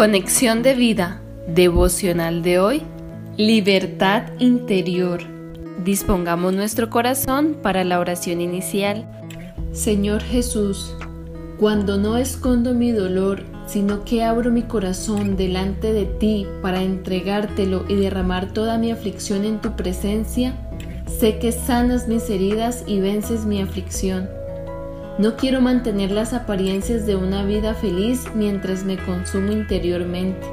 Conexión de vida, devocional de hoy, libertad interior. Dispongamos nuestro corazón para la oración inicial. Señor Jesús, cuando no escondo mi dolor, sino que abro mi corazón delante de ti para entregártelo y derramar toda mi aflicción en tu presencia, sé que sanas mis heridas y vences mi aflicción. No quiero mantener las apariencias de una vida feliz mientras me consumo interiormente,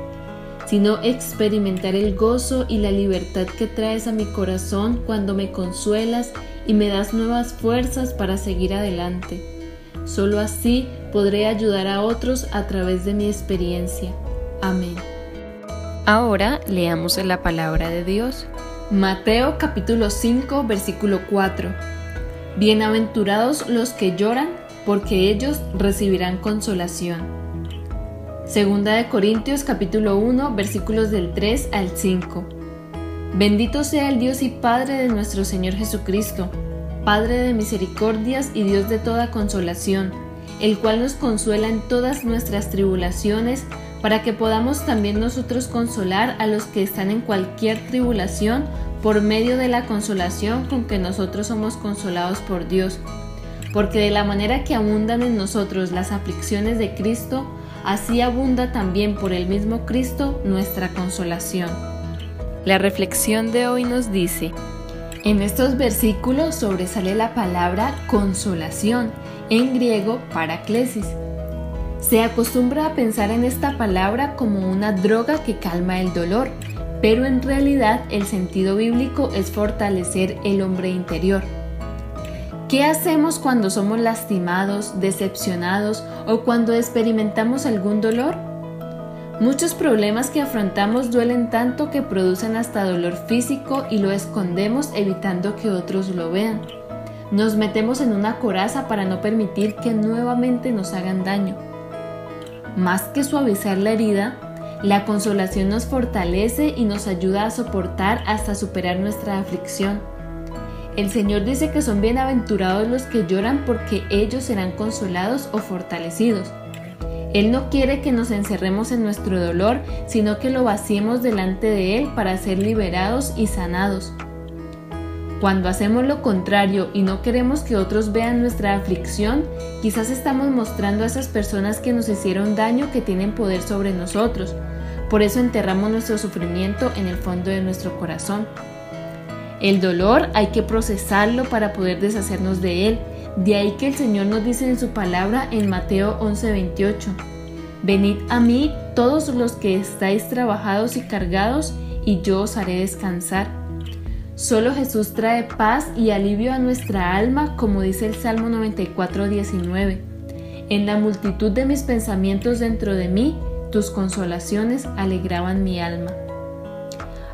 sino experimentar el gozo y la libertad que traes a mi corazón cuando me consuelas y me das nuevas fuerzas para seguir adelante. Solo así podré ayudar a otros a través de mi experiencia. Amén. Ahora leamos la palabra de Dios. Mateo capítulo 5 versículo 4. Bienaventurados los que lloran, porque ellos recibirán consolación. Segunda de Corintios capítulo 1 versículos del 3 al 5. Bendito sea el Dios y Padre de nuestro Señor Jesucristo, Padre de misericordias y Dios de toda consolación, el cual nos consuela en todas nuestras tribulaciones, para que podamos también nosotros consolar a los que están en cualquier tribulación por medio de la consolación con que nosotros somos consolados por Dios. Porque de la manera que abundan en nosotros las aflicciones de Cristo, así abunda también por el mismo Cristo nuestra consolación. La reflexión de hoy nos dice, en estos versículos sobresale la palabra consolación, en griego paraclesis. Se acostumbra a pensar en esta palabra como una droga que calma el dolor, pero en realidad el sentido bíblico es fortalecer el hombre interior. ¿Qué hacemos cuando somos lastimados, decepcionados o cuando experimentamos algún dolor? Muchos problemas que afrontamos duelen tanto que producen hasta dolor físico y lo escondemos evitando que otros lo vean. Nos metemos en una coraza para no permitir que nuevamente nos hagan daño. Más que suavizar la herida, la consolación nos fortalece y nos ayuda a soportar hasta superar nuestra aflicción. El Señor dice que son bienaventurados los que lloran porque ellos serán consolados o fortalecidos. Él no quiere que nos encerremos en nuestro dolor, sino que lo vaciemos delante de Él para ser liberados y sanados. Cuando hacemos lo contrario y no queremos que otros vean nuestra aflicción, quizás estamos mostrando a esas personas que nos hicieron daño que tienen poder sobre nosotros. Por eso enterramos nuestro sufrimiento en el fondo de nuestro corazón. El dolor hay que procesarlo para poder deshacernos de él. De ahí que el Señor nos dice en su palabra en Mateo 11:28, Venid a mí todos los que estáis trabajados y cargados, y yo os haré descansar. Solo Jesús trae paz y alivio a nuestra alma, como dice el Salmo 94:19. En la multitud de mis pensamientos dentro de mí, tus consolaciones alegraban mi alma.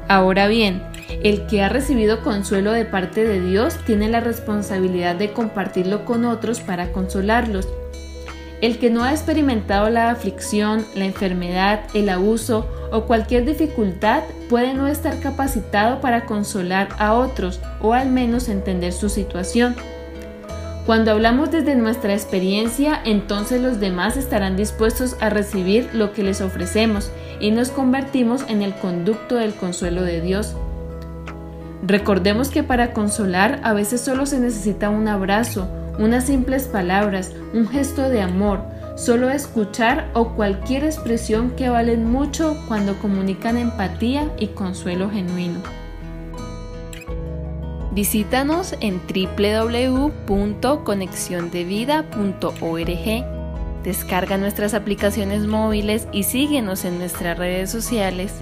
Ahora bien, el que ha recibido consuelo de parte de Dios tiene la responsabilidad de compartirlo con otros para consolarlos. El que no ha experimentado la aflicción, la enfermedad, el abuso o cualquier dificultad puede no estar capacitado para consolar a otros o al menos entender su situación. Cuando hablamos desde nuestra experiencia, entonces los demás estarán dispuestos a recibir lo que les ofrecemos y nos convertimos en el conducto del consuelo de Dios. Recordemos que para consolar a veces solo se necesita un abrazo, unas simples palabras, un gesto de amor, solo escuchar o cualquier expresión que valen mucho cuando comunican empatía y consuelo genuino. Visítanos en www.conexiondevida.org. Descarga nuestras aplicaciones móviles y síguenos en nuestras redes sociales.